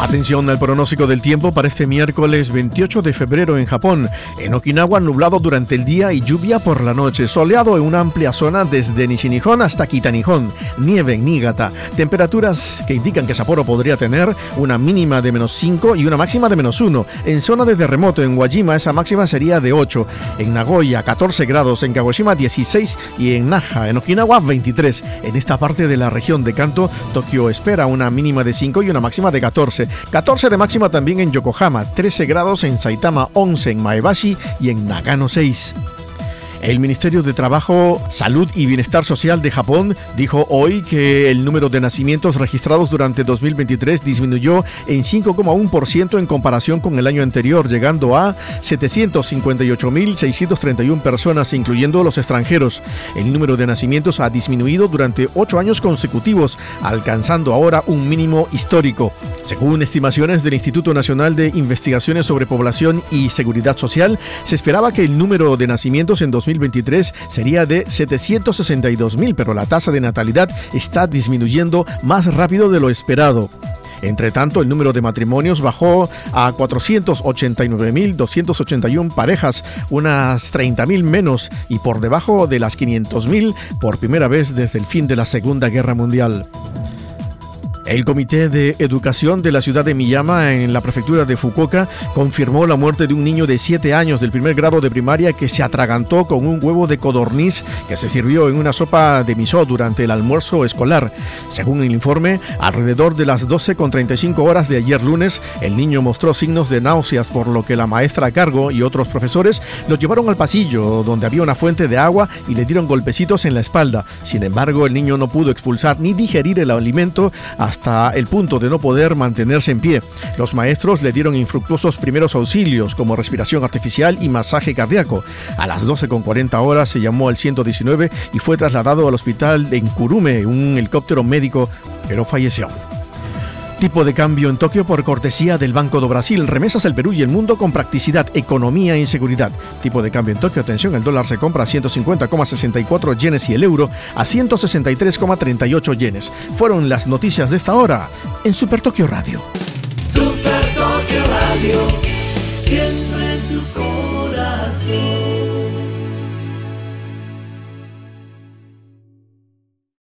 Atención al pronóstico del tiempo para este miércoles 28 de febrero en Japón. En Okinawa nublado durante el día y lluvia por la noche. Soleado en una amplia zona desde Nishinihon hasta Kitanihon. Nieve en Niigata. Temperaturas que indican que Sapporo podría tener una mínima de menos 5 y una máxima de menos 1. En zona de terremoto en Wajima esa máxima sería de 8. En Nagoya 14 grados. En Kagoshima 16 y en Naha en Okinawa 23. En esta parte de la región de Kanto, Tokio espera una mínima de 5 y una máxima de 14. 14 de máxima también en Yokohama, 13 grados en Saitama, 11 en Maebashi y en Nagano 6. El Ministerio de Trabajo, Salud y Bienestar Social de Japón dijo hoy que el número de nacimientos registrados durante 2023 disminuyó en 5,1% en comparación con el año anterior, llegando a 758.631 personas, incluyendo los extranjeros. El número de nacimientos ha disminuido durante ocho años consecutivos, alcanzando ahora un mínimo histórico. Según estimaciones del Instituto Nacional de Investigaciones sobre Población y Seguridad Social, se esperaba que el número de nacimientos en 2023 2023 sería de 762 mil, pero la tasa de natalidad está disminuyendo más rápido de lo esperado. Entre tanto, el número de matrimonios bajó a 489.281 parejas, unas 30.000 menos y por debajo de las 500.000 por primera vez desde el fin de la Segunda Guerra Mundial. El Comité de Educación de la ciudad de Miyama, en la prefectura de Fukuoka, confirmó la muerte de un niño de 7 años del primer grado de primaria que se atragantó con un huevo de codorniz que se sirvió en una sopa de miso durante el almuerzo escolar. Según el informe, alrededor de las 12.35 horas de ayer lunes, el niño mostró signos de náuseas, por lo que la maestra a cargo y otros profesores lo llevaron al pasillo, donde había una fuente de agua y le dieron golpecitos en la espalda. Sin embargo, el niño no pudo expulsar ni digerir el alimento hasta hasta el punto de no poder mantenerse en pie. Los maestros le dieron infructuosos primeros auxilios como respiración artificial y masaje cardíaco. A las 12.40 horas se llamó al 119 y fue trasladado al hospital de Nkurume, un helicóptero médico, pero falleció. Tipo de cambio en Tokio por cortesía del Banco do Brasil. Remesas al Perú y el mundo con practicidad, economía e inseguridad. Tipo de cambio en Tokio. Atención, el dólar se compra a 150,64 yenes y el euro a 163,38 yenes. Fueron las noticias de esta hora en Super Tokio Radio. Super Tokio Radio.